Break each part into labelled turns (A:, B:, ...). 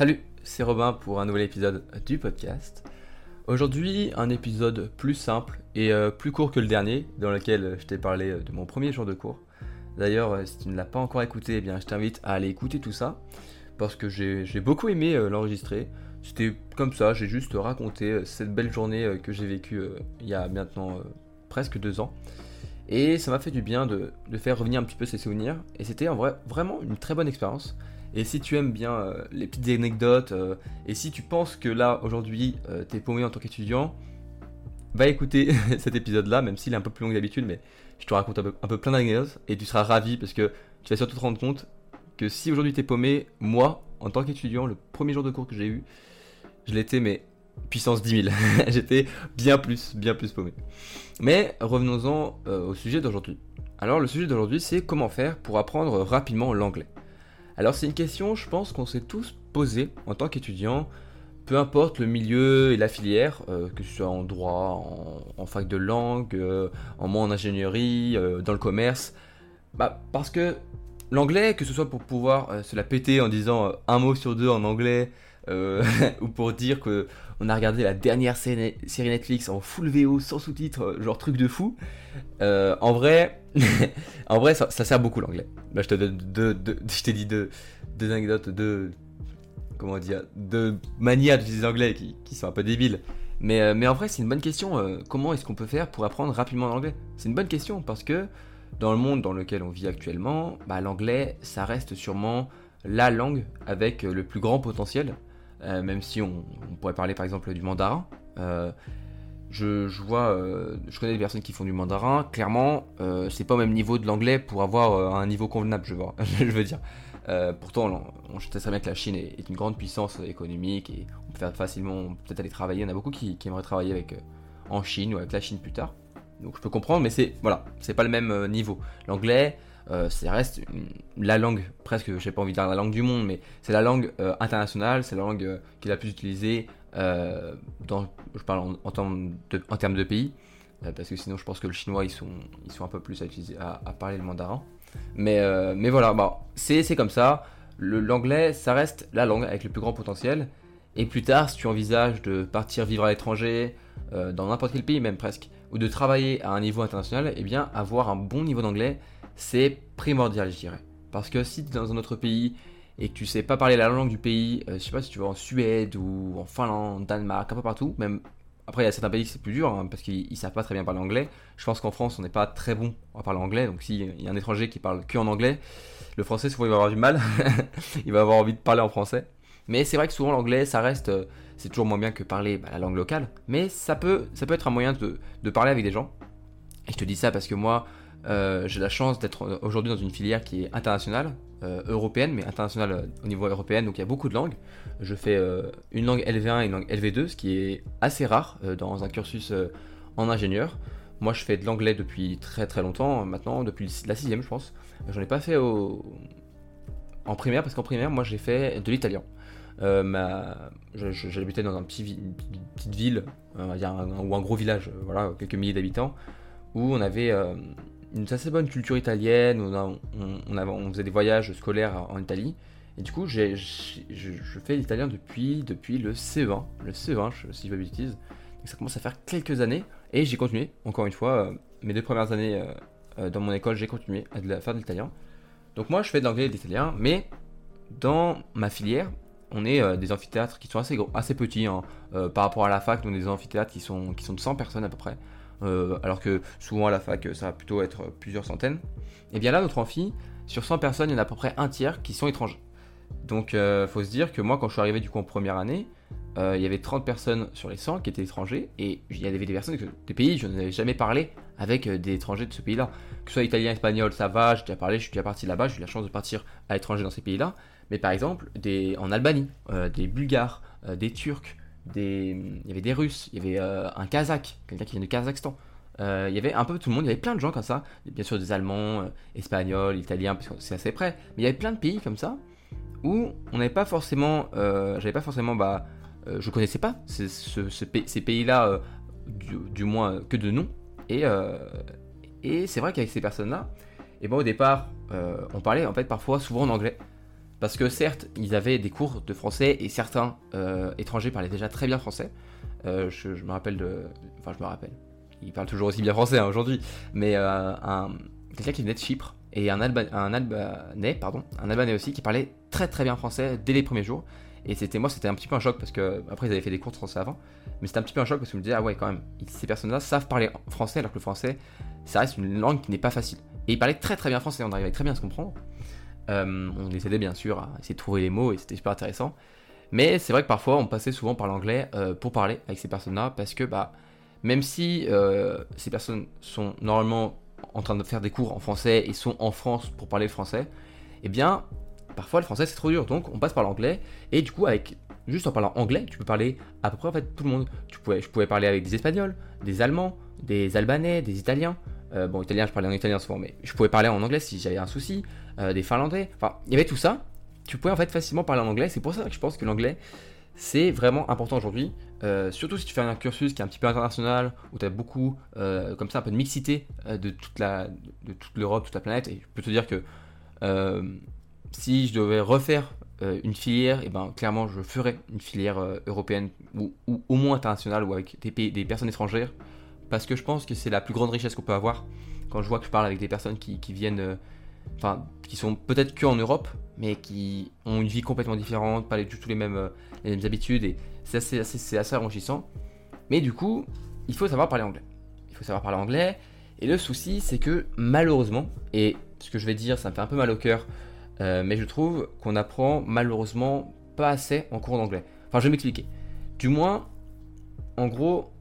A: Salut, c'est Robin pour un nouvel épisode du podcast. Aujourd'hui, un épisode plus simple et euh, plus court que le dernier, dans lequel je t'ai parlé euh, de mon premier jour de cours. D'ailleurs, euh, si tu ne l'as pas encore écouté, eh bien, je t'invite à aller écouter tout ça, parce que j'ai beaucoup aimé l'enregistrer. C'était comme ça, j'ai juste raconté cette belle journée que j'ai vécue il y a maintenant presque deux ans. Et ça m'a fait du bien de, faire revenir un petit peu ces souvenirs. Et c'était en vrai vraiment une très bonne expérience. Et si tu aimes bien euh, les petites anecdotes, euh, et si tu penses que là, aujourd'hui, euh, t'es paumé en tant qu'étudiant, va écouter cet épisode-là, même s'il est un peu plus long que d'habitude, mais je te raconte un peu, plein d'anecdotes, et tu seras ravi parce que tu vas surtout te rendre compte que si aujourd'hui t'es paumé, moi, en tant qu'étudiant, le premier jour de cours que j'ai eu, je l'étais, mais puissance 10 000. J'étais bien plus, bien plus paumé. Mais revenons-en au sujet d'aujourd'hui. Alors le sujet d'aujourd'hui, c'est comment faire pour apprendre rapidement l'anglais. Alors c'est une question, je pense qu'on s'est tous posé en tant qu'étudiant, peu importe le milieu et la filière, euh, que ce soit en droit, en, fac de langue, euh, en moins en ingénierie, euh, dans le commerce, bah, parce que l'anglais, que ce soit pour pouvoir se la péter en disant un mot sur deux en anglais, ou pour dire que on a regardé la dernière série Netflix en full VO sans sous-titres, genre truc de fou. en vrai, en vrai, ça, sert beaucoup l'anglais. Là, je te donne deux, je t'ai dit deux, anecdotes, deux, comment dire, deux manières d'utiliser l'anglais qui, qui, sont un peu débiles. Mais, euh, mais en vrai, c'est une bonne question. Euh, comment est-ce qu'on peut faire pour apprendre rapidement l'anglais C'est une bonne question parce que dans le monde dans lequel on vit actuellement, bah, l'anglais, ça reste sûrement la langue avec le plus grand potentiel. Euh, même si on, pourrait parler par exemple du mandarin. Je, vois, euh, je connais des personnes qui font du mandarin. Clairement, euh, c'est pas au même niveau de l'anglais pour avoir euh, un niveau convenable, je, vois, je veux dire. pourtant, on, sait très bien que la Chine est, une grande puissance économique et on peut facilement peut-être aller travailler. Il y en a beaucoup qui, aimeraient travailler avec en Chine ou avec la Chine plus tard. Donc je peux comprendre, mais c'est voilà, c'est pas le même niveau. L'anglais, ça reste la langue presque, j'ai pas envie de dire la langue du monde, mais c'est la langue internationale, c'est la langue qui est la plus utilisée euh, dans, je parle en, termes, de, pays, euh, parce que sinon je pense que le chinois ils sont, ils sont un peu plus à, utiliser, à, parler le mandarin. Mais, euh, mais voilà, bah, c'est comme ça. L'anglais, ça reste la langue avec le plus grand potentiel. Et plus tard, si tu envisages de partir vivre à l'étranger, dans n'importe quel pays même presque, ou de travailler à un niveau international, eh bien avoir un bon niveau d'anglais, c'est primordial, je dirais. Parce que si tu es dans un autre pays et que tu sais pas parler la langue du pays, euh, je sais pas si tu vas en Suède ou en Finlande, Danemark, un peu partout, même après il y a certains pays c'est plus dur hein, parce qu'ils savent pas très bien parler anglais. Je pense qu'en France on n'est pas très bon à parler anglais, donc s'il y a un étranger qui parle que en anglais, le français souvent il va avoir du mal, il va avoir envie de parler en français. Mais c'est vrai que souvent l'anglais ça reste, euh, c'est toujours moins bien que parler bah, la langue locale, mais ça peut, ça peut être un moyen de, de parler avec des gens. Et je te dis ça parce que moi, euh, j'ai la chance d'être aujourd'hui dans une filière qui est internationale, euh, européenne, mais internationale euh, au niveau européen, donc il y a beaucoup de langues. Je fais une langue LV1 et une langue LV2, ce qui est assez rare dans un cursus en ingénieur. Moi, je fais de l'anglais depuis très très longtemps, maintenant, depuis la sixième, je pense. J'en ai pas fait en primaire, parce qu'en primaire, moi, j'ai fait de l'italien. J'habitais dans un petit une petite ville, ou un gros village, voilà, quelques milliers d'habitants, où on avait une assez bonne culture italienne, on, on, faisait des voyages scolaires en Italie. Et du coup, je, fais l'italien depuis, depuis le CE1, le CE1 si je ne. Donc ça commence à faire quelques années et j'ai continué, encore une fois, euh, mes deux premières années euh, euh, dans mon école, j'ai continué à faire de l'italien. Donc moi, je fais de l'anglais et de l'italien, mais dans ma filière, on est des amphithéâtres qui sont assez, gros, assez petits hein, par rapport à la fac, donc des amphithéâtres qui sont, qui sont de 100 personnes à peu près. Euh, alors que souvent à la fac ça va plutôt être plusieurs centaines. Et bien là, notre amphi, sur 100 personnes, il y en a à peu près un tiers qui sont étrangers. Donc euh, faut se dire que moi, quand je suis arrivé du coup en première année, euh, il y avait 30 personnes sur les 100 qui étaient étrangers, et il y avait des personnes des pays, je n'avais jamais parlé avec des étrangers de ce pays-là. Que ce soit italien, espagnol, ça va, j'ai déjà parlé, je suis déjà parti là-bas, j'ai eu la chance de partir à l'étranger dans ces pays-là. Mais par exemple, des, en Albanie, des Bulgares, des Turcs, il y avait des Russes, il y avait euh, un Kazakh, quelqu'un qui vient du Kazakhstan. Euh, il y avait un peu tout le monde, il y avait plein de gens comme ça. Bien sûr des Allemands, euh, Espagnols, Italiens, parce que c'est assez près. Mais il y avait plein de pays comme ça où on n'avait pas forcément, j'avais pas forcément, bah, je connaissais pas ces, pays-là, du, moins que de nom. Et, et c'est vrai qu'avec ces personnes-là, et bon au départ, on parlait en fait parfois souvent en anglais. Parce que certes, ils avaient des cours de français et certains euh, étrangers parlaient déjà très bien français. Euh, je, me rappelle de. Enfin, je me rappelle. Ils parlent toujours aussi bien français hein, aujourd'hui. Mais euh, un, quelqu'un qui venait de Chypre et un, Albanais, pardon, un Albanais aussi qui parlait très très bien français dès les premiers jours. Et c'était moi, c'était un petit peu un choc parce que après ils avaient fait des cours de français avant, mais c'était un petit peu un choc parce que je me disais ah ouais quand même, ces personnes-là savent parler français alors que le français, ça reste une langue qui n'est pas facile. Et ils parlaient très très bien français, on arrivait très bien à se comprendre. Euh, on les aidait bien sûr à essayer de trouver les mots et c'était super intéressant. Mais c'est vrai que parfois on passait souvent par l'anglais euh, pour parler avec ces personnes-là parce que bah même si euh, ces personnes sont normalement en train de faire des cours en français et sont en France pour parler le français, eh bien parfois le français c'est trop dur donc on passe par l'anglais et du coup avec juste en parlant anglais tu peux parler à peu près tout le monde. Tu pouvais, je pouvais parler avec des Espagnols, des Allemands, des Albanais, des Italiens. Bon, italien, je parlais en italien souvent, mais je pouvais parler en anglais si j'avais un souci. Euh, des Finlandais. Enfin, il y avait tout ça. Tu pouvais en fait facilement parler en anglais. C'est pour ça que je pense que l'anglais, c'est vraiment important aujourd'hui. Euh, surtout si tu fais un cursus qui est un petit peu international, où tu as beaucoup, euh, comme ça, un peu de mixité de toute de toute l'Europe, toute la planète. Et je peux te dire que si je devais refaire une filière, et eh ben clairement je ferais une filière européenne ou, au moins internationale ou avec des, pays, des personnes étrangères, parce que je pense que c'est la plus grande richesse qu'on peut avoir. Quand je vois que je parle avec des personnes qui, viennent enfin, qui sont peut-être que en Europe, mais qui ont une vie complètement différente, pas du tout les mêmes, euh, les mêmes habitudes, et c'est assez, assez, assez enrichissant. Mais du coup, il faut savoir parler anglais. Il faut savoir parler anglais, et le souci, c'est que malheureusement, et ce que je vais dire, ça me fait un peu mal au cœur, euh, mais je trouve qu'on apprend malheureusement pas assez en cours d'anglais. Enfin, je vais m'expliquer. Du moins, en gros,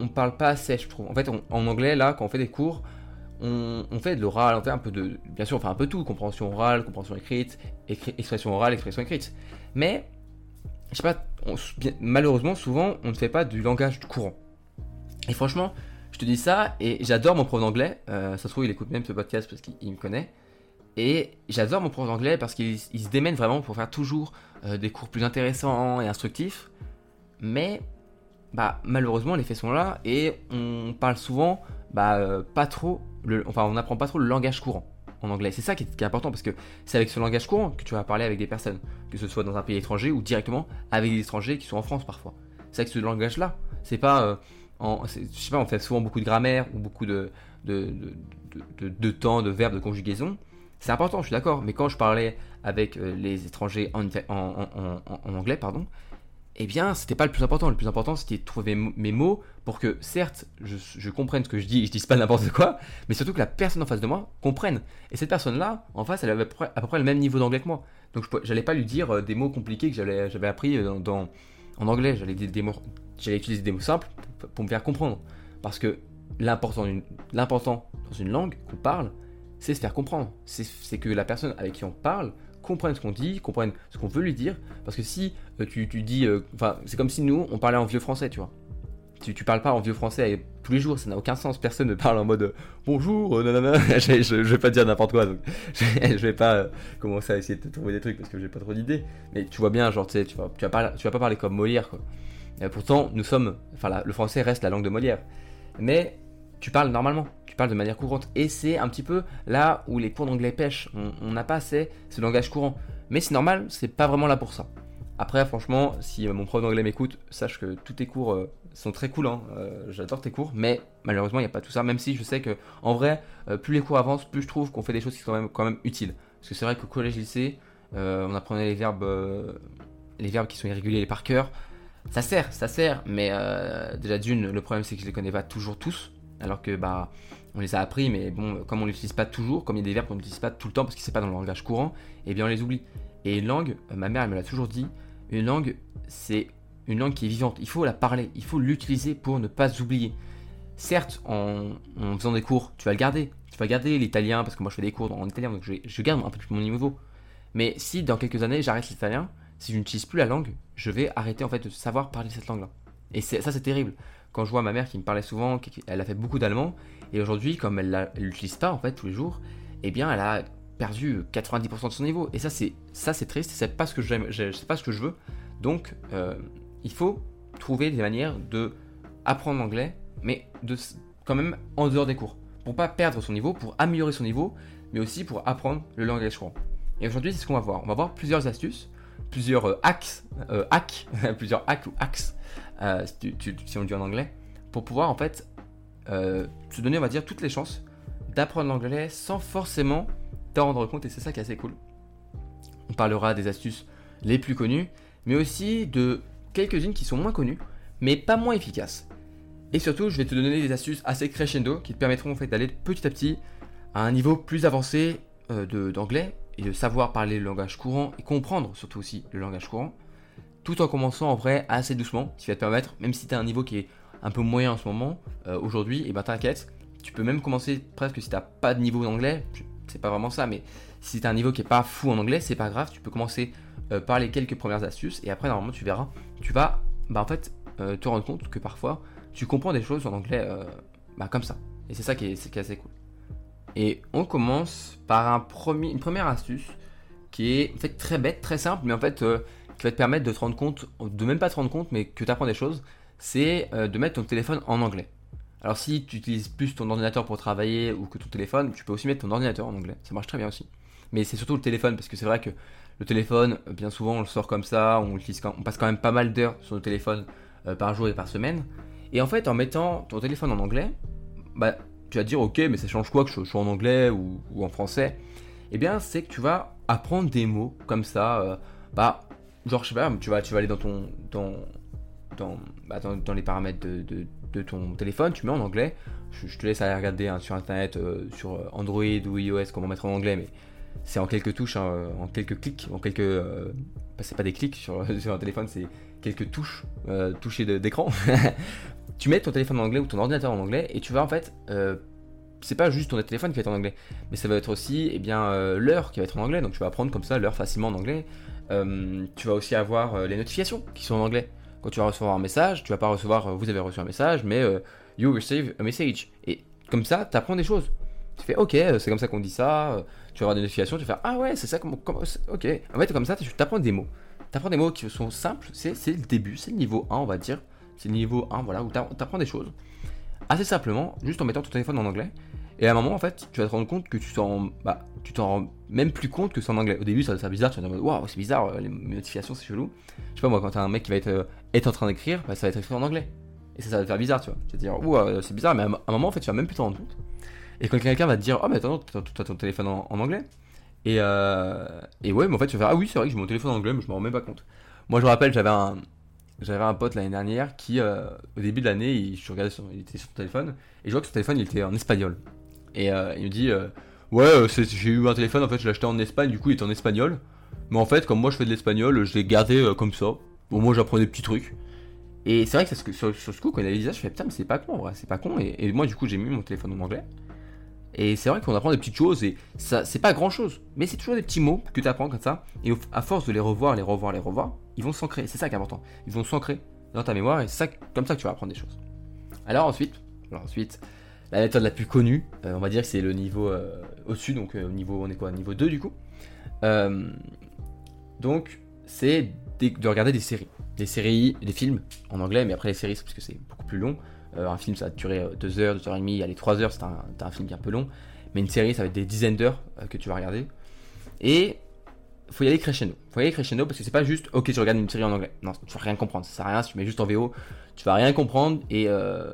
A: on parle pas assez, je trouve. En fait, en anglais, là, quand on fait des cours, on, fait de l'oral, on fait un peu de. Bien sûr, on fait un peu tout compréhension orale, compréhension écrite, expression orale, expression écrite. Mais, je sais pas, malheureusement, souvent, on ne fait pas du langage courant. Et franchement, je te dis ça, et j'adore mon prof d'anglais. Euh, ça se trouve, il écoute même ce podcast parce qu'il me connaît. Et j'adore mon prof d'anglais parce qu'il se démène vraiment pour faire toujours euh, des cours plus intéressants et instructifs. Mais, bah, malheureusement, les faits sont là et on parle souvent, bah, euh, pas trop enfin, on n'apprend pas trop le langage courant en anglais. C'est ça qui est, important parce que c'est avec ce langage courant que tu vas parler avec des personnes, que ce soit dans un pays étranger ou directement avec des étrangers qui sont en France parfois. C'est avec ce langage-là. C'est pas, euh, en, je sais pas, on fait souvent beaucoup de grammaire ou beaucoup de, de, de, temps, de verbes, de conjugaison. C'est important, je suis d'accord. Mais quand je parlais avec euh, les étrangers en, en anglais, pardon, eh bien, c'était pas le plus important. Le plus important, c'était de trouver mes mots pour que, certes, je, comprenne ce que je dis et je dise pas n'importe quoi, mais surtout que la personne en face de moi comprenne. Et cette personne-là, en face, elle avait à peu près, le même niveau d'anglais que moi. Donc, j'allais pas lui dire euh, des mots compliqués que j'avais appris euh, en anglais. J'allais utiliser des mots simples pour, me faire comprendre. Parce que l'important dans une langue qu'on parle, c'est se faire comprendre. C'est que la personne avec qui on parle comprenne ce qu'on dit, comprenne ce qu'on veut lui dire. Parce que si euh, tu, dis. Euh, enfin, c'est comme si nous, on parlait en vieux français, tu vois. Tu, tu parles pas en vieux français tous les jours, ça n'a aucun sens. Personne ne parle en mode bonjour, euh, nanana. je, je, vais pas dire n'importe quoi, donc je, vais pas commencer à essayer de trouver des trucs parce que j'ai pas trop d'idées. Mais tu vois bien, genre, tu sais, tu vas, tu pas, tu vas pas parler comme Molière, quoi. pourtant, nous sommes. Enfin, le français reste la langue de Molière. Mais tu parles normalement, tu parles de manière courante. Et c'est un petit peu là où les cours d'anglais pêchent. On n'a pas assez ce langage courant. Mais c'est normal, c'est pas vraiment là pour ça. Après, franchement, si euh, mon prof d'anglais m'écoute, sache que tous tes cours euh, sont très cool. Hein. Euh, j'adore tes cours, mais malheureusement, il n'y a pas tout ça. Même si je sais que, en vrai, plus les cours avancent, plus je trouve qu'on fait des choses qui sont quand même, utiles. Parce que c'est vrai qu'au collège-lycée, on apprenait les verbes, les verbes qui sont irréguliers par cœur. Ça sert, ça sert, mais déjà d'une, le problème c'est que je les connais pas toujours tous alors que bah on les a appris, mais comme on l'utilise pas toujours, comme il y a des verbes qu'on n'utilise pas tout le temps parce que c'est pas dans le langage courant, eh bien on les oublie. Et une langue, euh, ma mère me l'a toujours dit, une langue c'est une langue qui est vivante. Il faut la parler, il faut l'utiliser pour ne pas oublier. Certes, en, faisant des cours, tu vas le garder. Tu vas garder l'italien parce que moi je fais des cours en italien, donc je, garde un peu mon niveau. Mais si dans quelques années j'arrête l'italien, si je n'utilise plus la langue, je vais arrêter en fait de savoir parler cette langue-là. Et ça c'est terrible quand je vois ma mère qui me parlait souvent, elle a fait beaucoup d'allemand, et aujourd'hui, comme elle l'utilise pas en fait tous les jours, eh bien, elle a perdu 90% de son niveau. Et ça, c'est ça, c'est triste. C'est pas ce que j'aime, c'est pas ce que je veux. Donc, euh, il faut trouver des manières de apprendre l'anglais, mais de quand même en dehors des cours, pour pas perdre son niveau, pour améliorer son niveau, mais aussi pour apprendre le langage courant. Et aujourd'hui, c'est ce qu'on va voir. On va voir plusieurs astuces, plusieurs euh, hacks, euh, hacks, plusieurs hacks ou hacks, euh, si, on dit en anglais, pour pouvoir en fait se donner, on va dire, toutes les chances d'apprendre l'anglais sans forcément t'en rendre compte. Et c'est ça qui est assez cool. On parlera des astuces les plus connues, mais aussi de quelques-unes qui sont moins connues, mais pas moins efficaces. Et surtout, je vais te donner des astuces assez crescendo qui te permettront en fait d'aller petit à petit à un niveau plus avancé d'anglais et de savoir parler le langage courant et comprendre surtout aussi le langage courant, tout en commençant en vrai assez doucement, ce qui va te permettre, même si tu as un niveau qui est un peu moyen en ce moment, euh, aujourd'hui, et ben t'inquiète, tu peux même commencer presque si t'as pas de niveau d'anglais, c'est pas vraiment ça, mais si tu as un niveau qui est pas fou en anglais, c'est pas grave, tu peux commencer euh, par les quelques premières astuces, et après normalement tu verras, tu vas bah, en fait euh, te rendre compte que parfois tu comprends des choses en anglais bah, comme ça. Et c'est ça qui est, qui est assez cool. Et on commence par un premier, une première astuce qui est en fait très bête, très simple, mais en fait euh, qui va te permettre de te rendre compte, de même pas te rendre compte, mais que tu apprends des choses, c'est euh, de mettre ton téléphone en anglais. Alors si tu utilises plus ton ordinateur pour travailler ou que ton téléphone, tu peux aussi mettre ton ordinateur en anglais. Ça marche très bien aussi. Mais c'est surtout le téléphone parce que c'est vrai que le téléphone, bien souvent on le sort comme ça, on, utilise on passe quand même pas mal d'heures sur le téléphone euh, par jour et par semaine. Et en fait, en mettant ton téléphone en anglais, bah, tu vas dire ok mais ça change quoi que je sois en anglais ou, en français? Eh bien c'est que tu vas apprendre des mots comme ça, euh, bah genre je sais pas, tu vas, tu vas aller dans ton dans, bah, dans, les paramètres de, ton téléphone, tu mets en anglais, je, te laisse aller regarder hein, sur internet euh, sur Android ou iOS comment mettre en anglais mais c'est en quelques touches, hein, en quelques clics, en quelques... Euh, bah, c'est pas des clics sur, un téléphone, c'est quelques touches, touchées d'écran tu mets ton téléphone en anglais ou ton ordinateur en anglais et tu vas en fait euh, c'est pas juste ton téléphone qui va être en anglais, mais ça va être aussi eh bien euh, l'heure qui va être en anglais. Donc tu vas apprendre comme ça l'heure facilement en anglais. Euh, tu vas aussi avoir les notifications qui sont en anglais. Quand tu vas recevoir un message, tu vas pas recevoir vous avez reçu un message, mais you receive a message. Et comme ça, tu apprends des choses. Tu fais ok, c'est comme ça qu'on dit ça. tu vas avoir des notifications, tu vas faire ah ouais, c'est ça comme, ok. En fait, comme ça, tu apprends des mots. Tu apprends des mots qui sont simples. C'est le début, c'est le niveau 1, on va dire. C'est le niveau 1, voilà, où tu apprends des choses. Assez simplement, juste en mettant ton téléphone en anglais. Et à un moment, en fait, tu vas te rendre compte que tu t'en bah, rends même plus compte que c'est en anglais. Au début, ça, ça bizarre, tu vas te dire, waouh, c'est bizarre, euh, les notifications, c'est chelou. Je sais pas, moi, quand t'as un mec qui va être, euh, être en train d'écrire, bah, ça va être écrit en anglais. Et ça, ça va te faire bizarre, tu vois. Tu vas te dire, euh, c'est bizarre, mais à un moment, en fait, tu vas même plus t'en rendre compte. Et quand quelqu'un va te dire, oh, mais attends, t'as ton téléphone en, anglais. Et, et ouais, mais en fait, tu vas faire, ah oui, c'est vrai que j'ai mon téléphone en anglais, mais je m'en même pas compte. Moi, je me rappelle, j'avais un, j'avais un pote l'année dernière qui, euh, au début de l'année, il, je regardais il était sur son téléphone et je vois que son téléphone il était en espagnol. Et euh, il me dit euh, Ouais, j'ai eu un téléphone, en fait, je l'ai acheté en Espagne, du coup, il était en espagnol. Mais en fait, comme moi je fais de l'espagnol, je l'ai gardé comme ça. Au moins, j'apprends des petits trucs. Et c'est vrai que, sur, ce coup, quand il a ça, je fais Putain, mais c'est pas con, c'est pas con. Et, moi, du coup, j'ai mis mon téléphone en anglais. Et c'est vrai qu'on apprend des petites choses et ça, c'est pas grand chose. Mais c'est toujours des petits mots que tu apprends comme ça. Et à force de les revoir, les revoir, les revoir, ils vont s'ancrer. C'est ça qui est important. Ils vont s'ancrer dans ta mémoire et c'est comme ça que tu vas apprendre des choses. Alors ensuite, ensuite la méthode la plus connue, euh, on va dire que c'est le niveau euh, au-dessus, donc euh, au niveau, on est quoi Niveau 2 du coup. donc c'est de regarder des séries. Des séries, des films en anglais, mais après les séries, c'est parce que c'est beaucoup plus long. un film, ça va durer 2 heures, 2 heures et demie, aller 3 heures, c'est un, film qui est un peu long. Mais une série, ça va être des dizaines d'heures que tu vas regarder. Et faut y aller crescendo. Faut y aller crescendo parce que c'est pas juste, ok, tu regardes une série en anglais. Non, tu vas rien comprendre. Ça sert à rien. Si tu mets juste en VO, tu vas rien comprendre et, euh,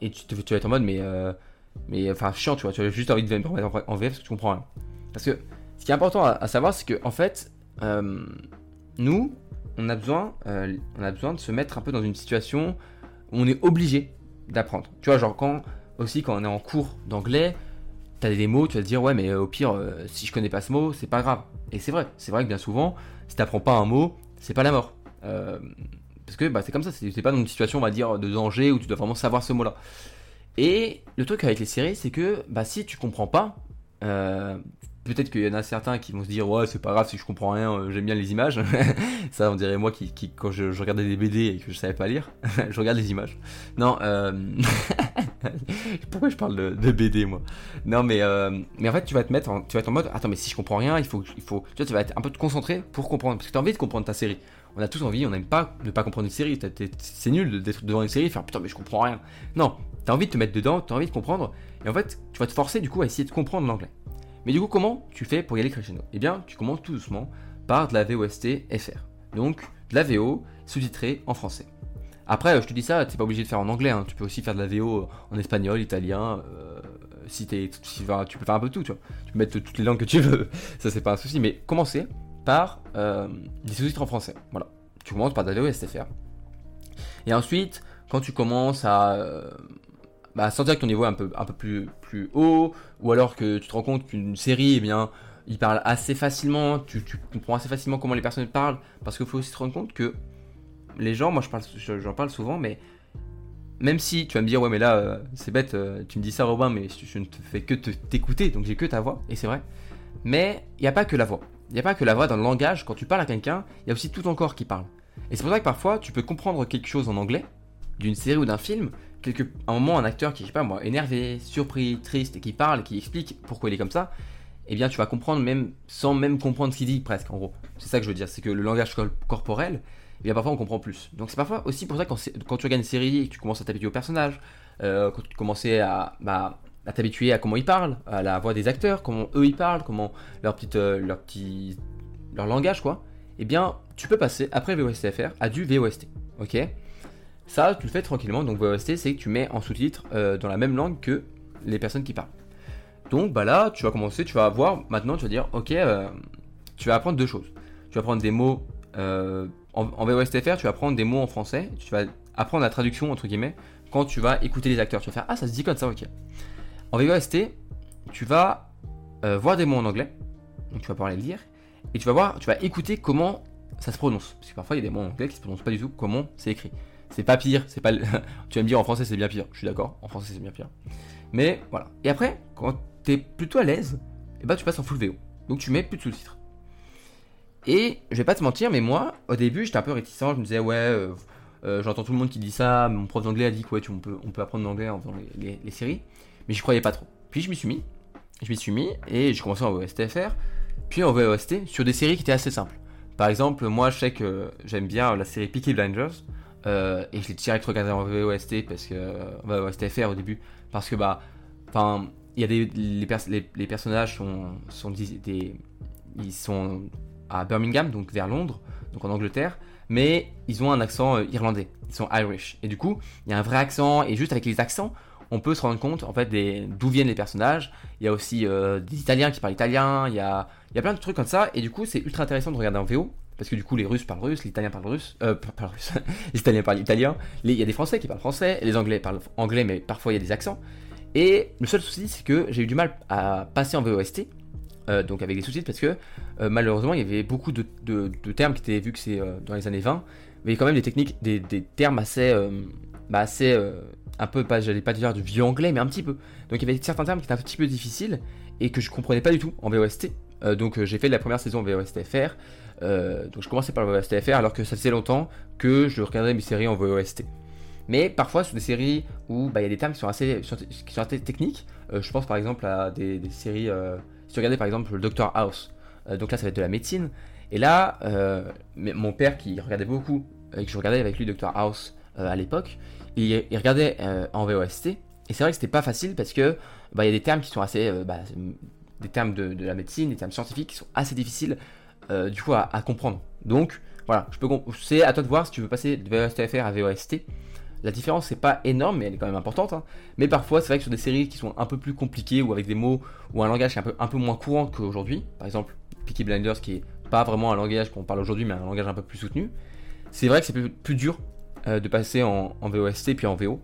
A: et tu, vas être en mode, mais, euh, mais enfin, chiant, tu vois. Tu as juste envie de mettre en VF parce que tu comprends rien. Parce que ce qui est important à, savoir, c'est que en fait, euh, nous, on a, besoin, on a besoin de se mettre un peu dans une situation où on est obligé d'apprendre. Tu vois, genre quand aussi quand on est en cours d'anglais, t'as des mots, tu vas te dire ouais mais au pire si je connais pas ce mot, c'est pas grave. Et c'est vrai, c'est vrai que bien souvent, si t'apprends pas un mot, c'est pas la mort. Euh, parce que bah, c'est comme ça, c'est pas dans une situation, on va dire, de danger où tu dois vraiment savoir ce mot-là. Et le truc avec les séries, c'est que bah, si tu comprends pas, euh, peut-être qu'il y en a certains qui vont se dire ouais c'est pas grave si je comprends rien euh, j'aime bien les images. Ça on dirait moi qui, quand je, regardais des BD et que je savais pas lire je regarde les images. Non euh... pourquoi je parle de, BD moi? Non mais euh, mais en fait tu vas te mettre en, tu vas être en mode attends mais si je comprends rien il faut il faut tu vois tu vas être un peu te concentrer pour comprendre parce que tu as envie de comprendre ta série. On a tous envie on n'aime pas ne pas comprendre une série. C'est nul d'être devant une série et faire putain mais je comprends rien. Non t'as envie de te mettre dedans t'as envie de comprendre et en fait tu vas te forcer du coup à essayer de comprendre l'anglais Mais du coup, comment tu fais pour y aller crescendo? Eh bien, tu commences tout doucement par de la VOST FR. Donc, de la VO sous-titrée en français. Après, je te dis ça, tu n'es pas obligé de faire en anglais. Hein. Tu peux aussi faire de la VO en espagnol, italien. Euh, si, es, tu peux faire un peu tout. Tu, vois. tu peux mettre toutes les langues que tu veux. ça, c'est pas un souci. Mais commencer par euh, des sous-titres en français. Voilà. Tu commences par de la VO SFR. Et ensuite, quand tu commences à euh, bah, sentir que ton niveau est un peu, plus, haut, ou alors que tu te rends compte qu'une série, eh bien, il parle assez facilement, tu, comprends assez facilement comment les personnes parlent, parce qu'il faut aussi te rendre compte que les gens, moi je parle, j'en parle souvent, mais même si tu vas me dire, ouais, mais là, euh, c'est bête, euh, tu me dis ça, Robin, mais je, ne te fais que t'écouter, donc j'ai que ta voix, et c'est vrai. Mais il n'y a pas que la voix. Il n'y a pas que la voix dans le langage. Quand tu parles à quelqu'un, il y a aussi tout ton corps qui parle. Et c'est pour ça que parfois, tu peux comprendre quelque chose en anglais, d'une série ou d'un film, quelque, un moment, un acteur qui, je sais pas moi, énervé, surpris, triste, qui parle, qui explique pourquoi il est comme ça, eh bien, tu vas comprendre même sans même comprendre ce qu'il dit, presque, en gros. C'est ça que je veux dire, c'est que le langage corporel, et bien parfois on comprend plus. Donc c'est parfois aussi pour ça quand, quand tu regardes une série et que tu commences à t'habituer au personnage, euh, quand tu commences à, bah, à t'habituer à comment ils parlent, à la voix des acteurs, comment eux ils parlent, comment leur petite, euh, leur petit, leur langage quoi, eh bien tu peux passer après VOSTFR à du VOST, ok? Ça tu le fais tranquillement, donc VOST c'est que tu mets en sous-titre euh, dans la même langue que les personnes qui parlent. Donc bah là tu vas commencer, tu vas voir, maintenant tu vas dire ok, tu vas apprendre deux choses. Tu vas apprendre des mots en, VOSTFR, tu vas apprendre des mots en français, tu vas apprendre la traduction, entre guillemets, quand tu vas écouter les acteurs. Tu vas faire Ah, ça se dit comme ça, ok. En VOST, tu vas euh, voir des mots en anglais, donc tu vas pouvoir les lire, et tu vas voir, tu vas écouter comment ça se prononce. Parce que parfois, il y a des mots en anglais qui se prononcent pas du tout comment c'est écrit. C'est pas pire, c'est pas. tu vas me dire en français c'est bien pire, je suis d'accord, en français c'est bien pire. Mais voilà. Et après, quand tu es plutôt à l'aise, ben, tu passes en full VO. Donc tu mets plus de sous-titres. Et je vais pas te mentir, mais moi, au début, j'étais un peu réticent. Je me disais, ouais, euh, euh, j'entends tout le monde qui dit ça. Mon prof d'anglais a dit que ouais, tu, on, peut, on peut apprendre l'anglais en faisant les, séries. Mais je croyais pas trop. Puis je m'y suis mis. Je m'y suis mis et j'ai commencé en VOSTFR. Puis en VOST sur des séries qui étaient assez simples. Par exemple, moi, je sais que j'aime bien la série Peaky Blinders. Euh, et je l'ai direct regardé en VOST parce que VOSTFR au début parce que bah enfin il y a des les, les, personnages sont sont des ils sont à Birmingham, donc vers Londres, donc en Angleterre, mais ils ont un accent euh, irlandais, ils sont Irish. Et du coup, il y a un vrai accent, et juste avec les accents, on peut se rendre compte en fait d'où viennent les personnages. Il y a aussi euh, des Italiens qui parlent italien, il y a, il y a plein de trucs comme ça, et du coup, c'est ultra intéressant de regarder en VO. Parce que du coup, les Russes parlent russe, les Italiens parlent russe, euh, pas russe, les Italiens italien, il y a des Français qui parlent français, les Anglais parlent anglais, mais parfois il y a des accents. Et le seul souci, c'est que j'ai eu du mal à passer en VOST, euh, donc avec des sous-titres, parce que euh, malheureusement il y avait beaucoup de, termes qui étaient vus que c'est euh, dans les années 20, mais quand même des techniques, des, termes assez, bah, assez un peu, pas, j'allais pas dire du vieux anglais, mais un petit peu. Donc il y avait certains termes qui étaient un petit peu difficiles et que je comprenais pas du tout en VOST. Donc j'ai fait la première saison VOSTFR. donc je commençais par le VOSTFR alors que ça faisait longtemps que je regardais mes séries en VOST. Mais parfois sur des séries où bah, il y a des termes qui sont assez, qui sont assez techniques, je pense par exemple à des, séries si tu regardais par exemple le Doctor House, euh, donc là ça va être de la médecine, et là, euh, mon père qui regardait beaucoup, et que je regardais avec lui Doctor House euh, à l'époque, il, regardait en VOST, et c'est vrai que c'était pas facile parce que bah, il y a des termes qui sont assez, bah, des termes de, la médecine, des termes scientifiques qui sont assez difficiles du coup à, comprendre. Donc voilà, je peux, c'est à toi de voir si tu veux passer de VOSTFR à VOST. La différence c'est pas énorme, mais elle est quand même importante. Hein. Mais parfois, c'est vrai que sur des séries qui sont un peu plus compliquées ou avec des mots ou un langage qui est un peu, moins courant qu'aujourd'hui, par exemple Peaky Blinders qui est pas vraiment un langage qu'on parle aujourd'hui, mais un langage un peu plus soutenu, c'est vrai que c'est plus, dur euh, de passer en, VOST puis en VO,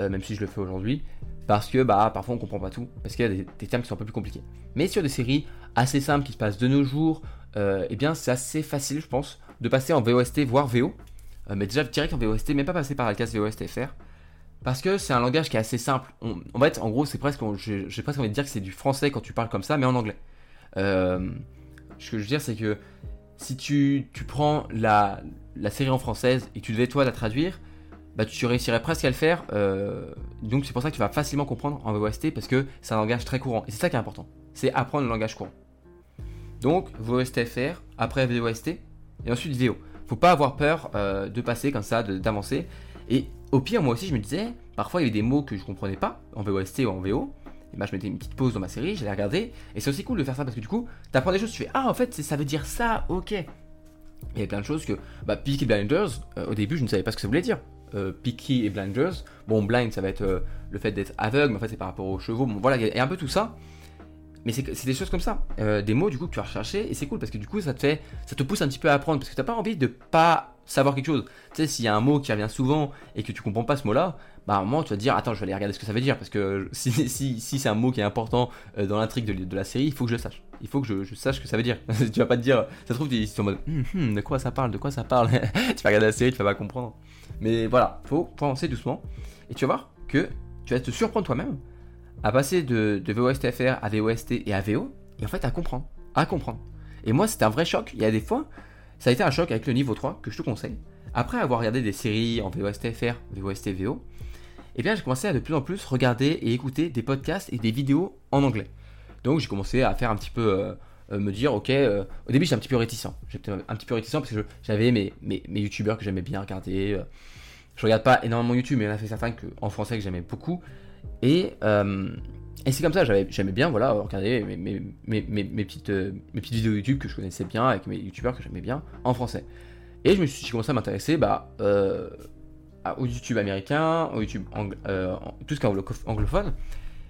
A: euh, même si je le fais aujourd'hui, parce que bah parfois on comprend pas tout, parce qu'il y a des, termes qui sont un peu plus compliqués. Mais sur des séries assez simples qui se passent de nos jours, euh, eh bien c'est assez facile, je pense, de passer en VOST voire VO. Euh, mais déjà direct en VOST, même pas passer par la case VOST-FR. Parce que c'est un langage qui est assez simple. en fait, en gros, c'est presque, j'ai presque envie de dire que c'est du français quand tu parles comme ça, mais en anglais. Euh, ce que je veux dire, c'est que si tu, tu prends la, la, série en française et tu devais toi la traduire, bah tu réussirais presque à le faire. Euh, donc c'est pour ça que tu vas facilement comprendre en VOST parce que c'est un langage très courant. Et c'est ça qui est important. C'est apprendre le langage courant. Donc VOST-FR, après VOST, et ensuite VO faut pas avoir peur euh, de passer comme ça, d'avancer. Et au pire, moi aussi, je me disais, parfois il y avait des mots que je comprenais pas en VOST ou en VO. bah, je mettais une petite pause dans ma série, j'allais regarder, et c'est aussi cool de faire ça parce que du coup, t'apprends des choses, tu fais ah en fait ça veut dire ça, ok. Il y a plein de choses que, bah, Peaky Blinders, euh, au début je ne savais pas ce que ça voulait dire. Euh, et Blinders, bon blind ça va être euh, le fait d'être aveugle, mais en fait c'est par rapport aux chevaux, bon voilà, il y a un peu tout ça. Mais c'est des choses comme ça, des mots du coup que tu vas rechercher, et c'est cool parce que du coup ça te fait, ça te pousse un petit peu à apprendre, parce que t'as pas envie de pas savoir quelque chose. Tu sais, s'il y a un mot qui revient souvent et que tu comprends pas ce mot-là, bah à un moment tu vas te dire attends je vais aller regarder ce que ça veut dire parce que si, si, si c'est un mot qui est important euh, dans l'intrigue de, de, la série il faut que je le sache il faut que je, sache ce que ça veut dire. Tu vas pas te dire ça trouve tu es en mode hum, hum, de quoi ça parle de quoi ça parle tu vas regarder la série tu vas pas comprendre. Mais voilà faut penser doucement. Et tu vas voir que tu vas te surprendre toi-même à passer de, VOSTFR à VOST et à VO et en fait à comprendre à comprendre. Et moi c'était un vrai choc. Il y a des fois ça a été un choc avec le niveau 3 que je te conseille. Après avoir regardé des séries en VOSTFR, VOST, VO, eh bien j'ai commencé à de plus en plus regarder et écouter des podcasts et des vidéos en anglais. Donc j'ai commencé à faire un petit peu euh, euh, me dire ok euh, au début j'étais un petit peu réticent. J'étais un petit peu réticent parce que j'avais mes, mes, youtubeurs que j'aimais bien regarder je regarde pas énormément YouTube mais il y en a fait certains que, en français que j'aimais beaucoup. Et, et c'est comme ça j'aimais bien voilà regarder mes, mes, mes, petites, mes petites vidéos YouTube que je connaissais bien avec mes youtubeurs que j'aimais bien en français. Et je me suis commencé à m'intéresser bah, au YouTube américain, au YouTube euh, tout ce qui est anglophone.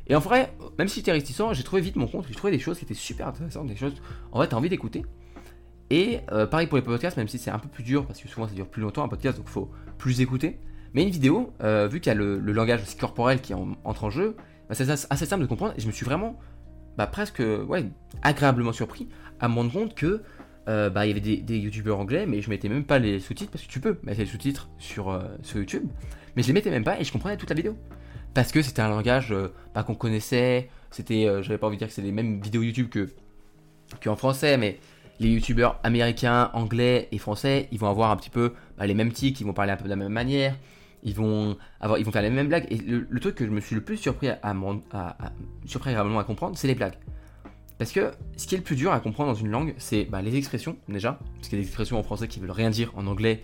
A: Et en vrai, même si j'étais réticent, j'ai trouvé vite mon compte, j'ai trouvé des choses qui étaient super intéressantes, des choses en fait t'as envie d'écouter. Et euh, pareil pour les podcasts, même si c'est un peu plus dur, parce que souvent ça dure plus longtemps un podcast, donc faut plus écouter. Mais une vidéo, euh, vu qu'il y a le, langage aussi corporel qui entre en jeu, bah, c'est assez simple de comprendre, et je me suis vraiment bah, presque ouais, agréablement surpris à me rendre compte que euh, bah, il y avait des, youtubeurs anglais, mais je mettais même pas les sous-titres parce que tu peux mettre les sous-titres sur, sur YouTube, mais je les mettais même pas et je comprenais toute la vidéo parce que c'était un langage euh, bah, qu'on connaissait. C'était, j'avais pas envie de dire que c'est les mêmes vidéos YouTube que qu'en français, mais les youtubeurs américains, anglais et français, ils vont avoir un petit peu bah, les mêmes tics, ils vont parler un peu de la même manière, ils vont avoir, ils vont faire les mêmes blagues. Et le, truc que je me suis le plus surpris à, à, à, surpris à comprendre, c'est les blagues. Parce que ce qui est le plus dur à comprendre dans une langue, c'est bah, les expressions déjà, parce qu'il y a des expressions en français qui veulent rien dire en anglais,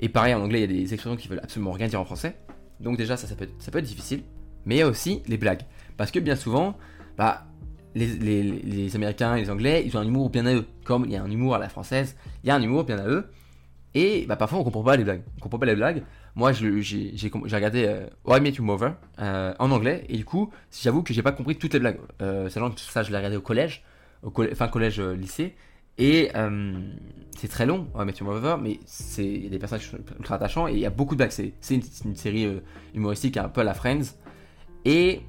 A: et pareil en anglais il y a des expressions qui veulent absolument rien dire en français. Donc déjà ça, ça, peut, être, ça peut être difficile. Mais il y a aussi les blagues. Parce que bien souvent, bah, les, Américains et les Anglais, ils ont un humour bien à eux. Comme il y a un humour à la française, il y a un humour bien à eux. Et bah, parfois on comprend pas les blagues. On comprend pas les blagues. Moi, j'ai regardé euh, Why Met You Mother euh, en anglais, et du coup, j'avoue que j'ai pas compris toutes les blagues. Euh, sachant que ça, je l'ai regardé au collège, au enfin collège, euh, et c'est très long, You Mother, mais il y a des personnages ultra attachants, et il y a beaucoup de blagues. C'est une, série humoristique un peu à la Friends, et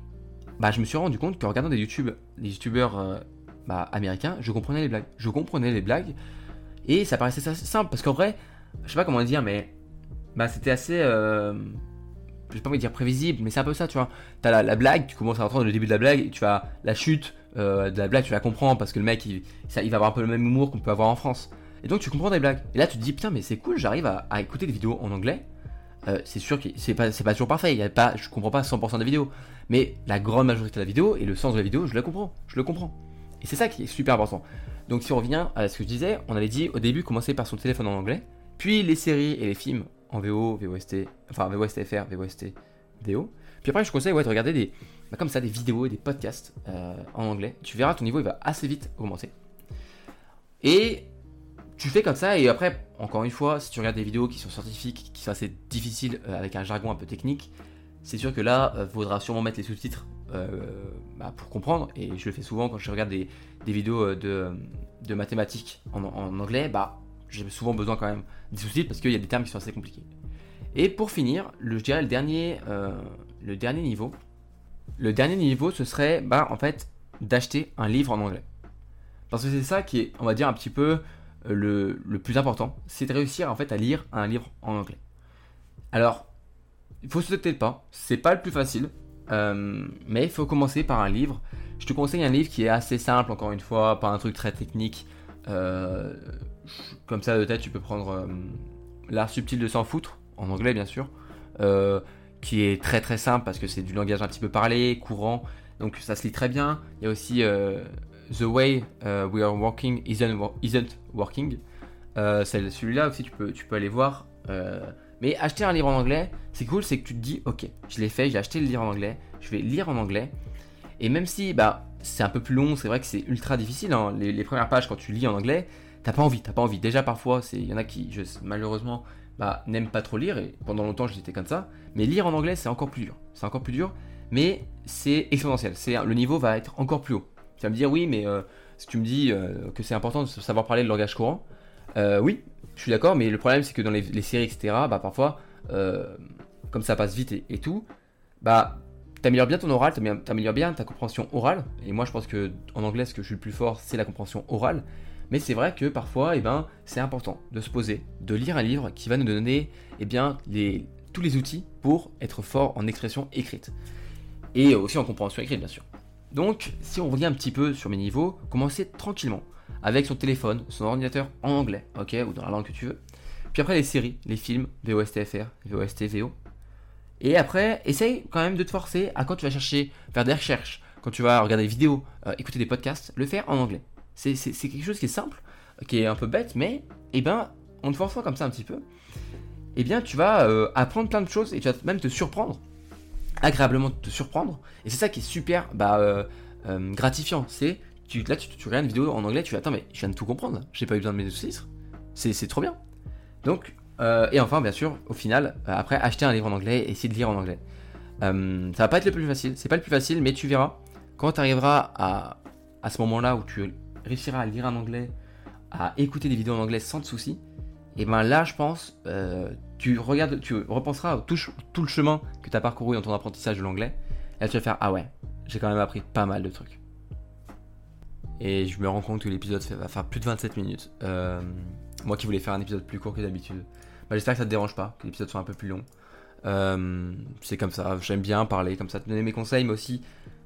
A: bah, je me suis rendu compte qu'en regardant des YouTube, des youtubeurs bah, américains, je comprenais les blagues. Je comprenais les blagues, et ça paraissait simple, parce qu'en vrai, je sais pas comment dire, mais bah c'était assez. Euh, je vais pas envie de dire prévisible, mais c'est un peu ça, tu vois. T'as la, la blague, tu commences à entendre le début de la blague, et tu as la chute euh, de la blague, tu la comprends parce que le mec il, ça, il va avoir un peu le même humour qu'on peut avoir en France. Et donc tu comprends des blagues. Et là tu te dis putain, mais c'est cool, j'arrive à, écouter des vidéos en anglais. Euh, c'est sûr que c'est pas, pas toujours parfait, y a pas, je comprends pas 100% des vidéos, mais la grande majorité de la vidéo et le sens de la vidéo, je le comprends, je le comprends. Et c'est ça qui est super important. Donc si on revient à ce que je disais, on avait dit au début commencer par son téléphone en anglais, puis les séries et les films en VO, VOST, enfin VOSTFR, VOST, VO. Puis après, je conseille ouais, de regarder des, bah, comme ça, des vidéos et des podcasts euh, en anglais. Tu verras, ton niveau il va assez vite augmenter. Et tu fais comme ça, et après, encore une fois, si tu regardes des vidéos qui sont scientifiques, qui sont assez difficiles, euh, avec un jargon un peu technique, c'est sûr que là, il euh, faudra sûrement mettre les sous-titres bah, pour comprendre. Et je le fais souvent quand je regarde des, vidéos de, mathématiques en, anglais, bah j'ai souvent besoin quand même des sous-titres parce qu'il y a des termes qui sont assez compliqués. Et pour finir, je dirais le dernier niveau. Le dernier niveau, ce serait bah, en fait d'acheter un livre en anglais. Parce que c'est ça qui est, on va dire, un petit peu euh, le, plus important. C'est de réussir en fait à lire un livre en anglais. Alors, il faut sauter le pas. C'est pas le plus facile. Euh, mais il faut commencer par un livre. Je te conseille un livre qui est assez simple, encore une fois, pas un truc très technique. Euh, comme ça de tête, tu peux prendre L'art subtil de s'en foutre, en anglais bien sûr, qui est très très simple parce que c'est du langage un petit peu parlé, courant, donc ça se lit très bien. Il y a aussi The Way We Are Walking Isn't, isn't Working. Celui-là aussi, tu peux, tu peux aller voir. mais acheter un livre en anglais, c'est cool, c'est que tu te dis, ok, je l'ai fait, j'ai acheté le livre en anglais, je vais lire en anglais. Et même si bah, c'est un peu plus long, c'est vrai que c'est ultra difficile. hein. Les, premières pages, quand tu lis en anglais, t'as pas envie, t'as pas envie. Déjà, parfois, il y en a qui, malheureusement, bah, n'aiment pas trop lire. Et pendant longtemps, j'étais comme ça. Mais lire en anglais, c'est encore plus dur. C'est encore plus dur. Mais c'est exponentiel. C'est, le niveau va être encore plus haut. Tu vas me dire, oui, mais euh, si tu me dis euh, que c'est important de savoir parler le langage courant, euh, oui, je suis d'accord. Mais le problème, c'est que dans les, les séries, etc., bah, parfois, comme ça passe vite et, et tout, bah, t'améliores bien ton oral, t'améliores bien ta compréhension orale. Et moi, je pense que en anglais, ce que je suis le plus fort, c'est la compréhension orale. Mais c'est vrai que parfois, eh ben, c'est important de se poser, de lire un livre qui va nous donner eh bien, les, tous les outils pour être fort en expression écrite. Et aussi en compréhension écrite, bien sûr. Donc, si on revient un petit peu sur mes niveaux, commencez tranquillement, avec son téléphone, son ordinateur en anglais, ok, ou dans la langue que tu veux. Puis après, les séries, les films, VOSTFR, VOST, VO. Et après, essaye quand même de te forcer à quand tu vas chercher, faire des recherches, quand tu vas regarder des vidéos, euh, écouter des podcasts, le faire en anglais. C'est quelque chose qui est simple, qui est un peu bête, mais eh ben, en te forçant comme ça un petit peu, eh bien, tu vas euh, apprendre plein de choses et tu vas même te surprendre, agréablement te surprendre. Et c'est ça qui est super bah, euh, euh, gratifiant. C'est tu, là, tu, regardes une vidéo en anglais, tu attends, mais je viens de tout comprendre. J'ai pas eu besoin de mes sous-titres. C'est trop bien. Donc, et enfin, bien sûr, au final, après, acheter un livre en anglais et essayer de lire en anglais. Ça va pas être le plus facile, c'est pas le plus facile, mais tu verras, quand tu arriveras à, à ce moment-là où tu réussiras à lire en anglais, à écouter des vidéos en anglais sans de soucis, et ben là, je pense, euh, tu regardes, tu repenseras tout, tout le chemin que tu as parcouru dans ton apprentissage de l'anglais, et là, tu vas faire Ah ouais, j'ai quand même appris pas mal de trucs. Et je me rends compte que l'épisode va faire plus de 27 minutes. Euh, moi qui voulais faire un épisode plus court que d'habitude. Bah, J'espère que ça te dérange pas, que l'épisode soit un peu plus long. Euh, c'est comme ça, j'aime bien parler comme ça, te donner mes conseils, mais aussi,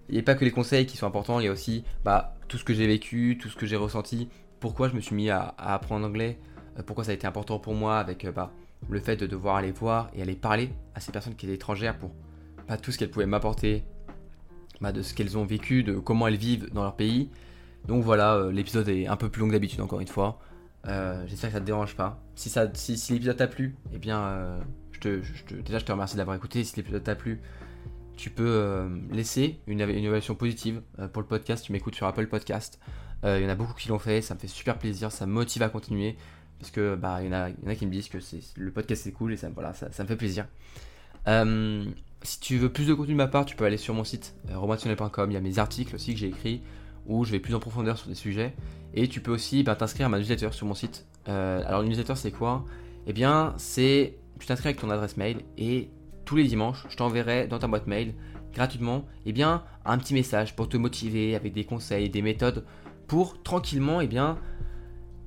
A: il n'y a pas que les conseils qui sont importants, il y a aussi bah, tout ce que j'ai vécu, tout ce que j'ai ressenti, pourquoi je me suis mis à, à apprendre l'anglais, euh, pourquoi ça a été important pour moi avec euh, bah, le fait de devoir aller voir et aller parler à ces personnes qui étaient étrangères pour bah, tout ce qu'elles pouvaient m'apporter, de ce qu'elles ont vécu, de comment elles vivent dans leur pays. Donc voilà, euh, l'épisode est un peu plus long que d'habitude encore une fois. J'espère que ça te dérange pas. Si, l'épisode t'a plu, eh bien, déjà je te remercie d'avoir écouté. Si l'épisode t'a plu, tu peux euh, laisser une, éva- une évaluation positive euh, pour le podcast. Tu m'écoutes sur Apple Podcast. Euh, Il y en a beaucoup qui l'ont fait, ça me fait super plaisir, ça me motive à continuer. Parce que bah, il y, en a, qui me disent que le podcast c'est cool et ça, voilà, ça, me fait plaisir. Si tu veux plus de contenu de ma part, tu peux aller sur mon site romaintionnel.com. Il y a mes articles aussi que j'ai écrits où je vais plus en profondeur sur des sujets. Et tu peux aussi bah, t'inscrire à ma newsletter sur mon site. Alors, une newsletter, c'est quoi? Eh bien, c'est. Tu t'inscris avec ton adresse mail et tous les dimanches, je t'enverrai dans ta boîte mail gratuitement eh bien, un petit message pour te motiver avec des conseils, des méthodes pour tranquillement eh bien,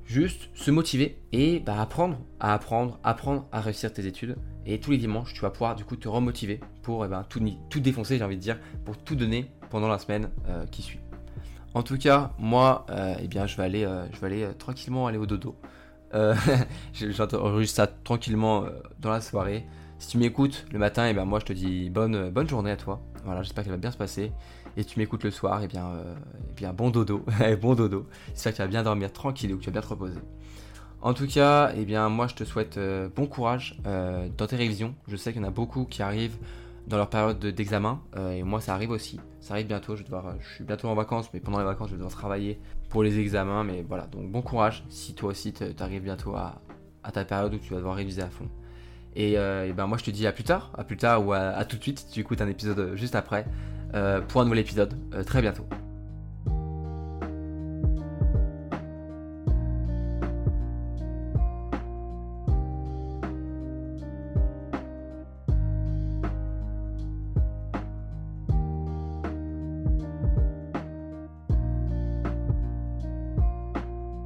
A: juste se motiver et bah, apprendre à apprendre, apprendre à réussir tes études. Et tous les dimanches, tu vas pouvoir du coup te remotiver pour eh ben, tout, tout défoncer, j'ai envie de dire, pour tout donner pendant la semaine euh, qui suit. En tout cas, moi, euh, eh bien, je vais aller, euh, je vais aller tranquillement aller au dodo. Je- J'enregistre ça tranquillement dans la soirée. Si tu m'écoutes le matin, eh bien, moi, je te dis bonne, journée à toi. Voilà, j'espère qu'elle va bien se passer. Et tu m'écoutes le soir, eh bien, euh, eh bien, bon dodo, bon dodo. J'espère que tu vas bien dormir tranquille ou que tu vas bien te reposer. En tout cas, eh bien, moi, je te souhaite euh, bon courage euh, dans tes révisions. Je sais qu'il y en a beaucoup qui arrivent dans leur période de- d'examen, et moi, ça arrive aussi. Ça arrive bientôt. Je, je suis bientôt en vacances, mais pendant les vacances, je vais devoir travailler pour les examens. Mais voilà, donc bon courage si toi aussi tu arrives bientôt à ta période où tu vas devoir réviser à fond. Et, euh, eh ben moi, je te dis à plus tard, à plus tard ou à, à tout de suite. si Tu écoutes un épisode juste après euh, pour un nouvel épisode. Euh, très bientôt.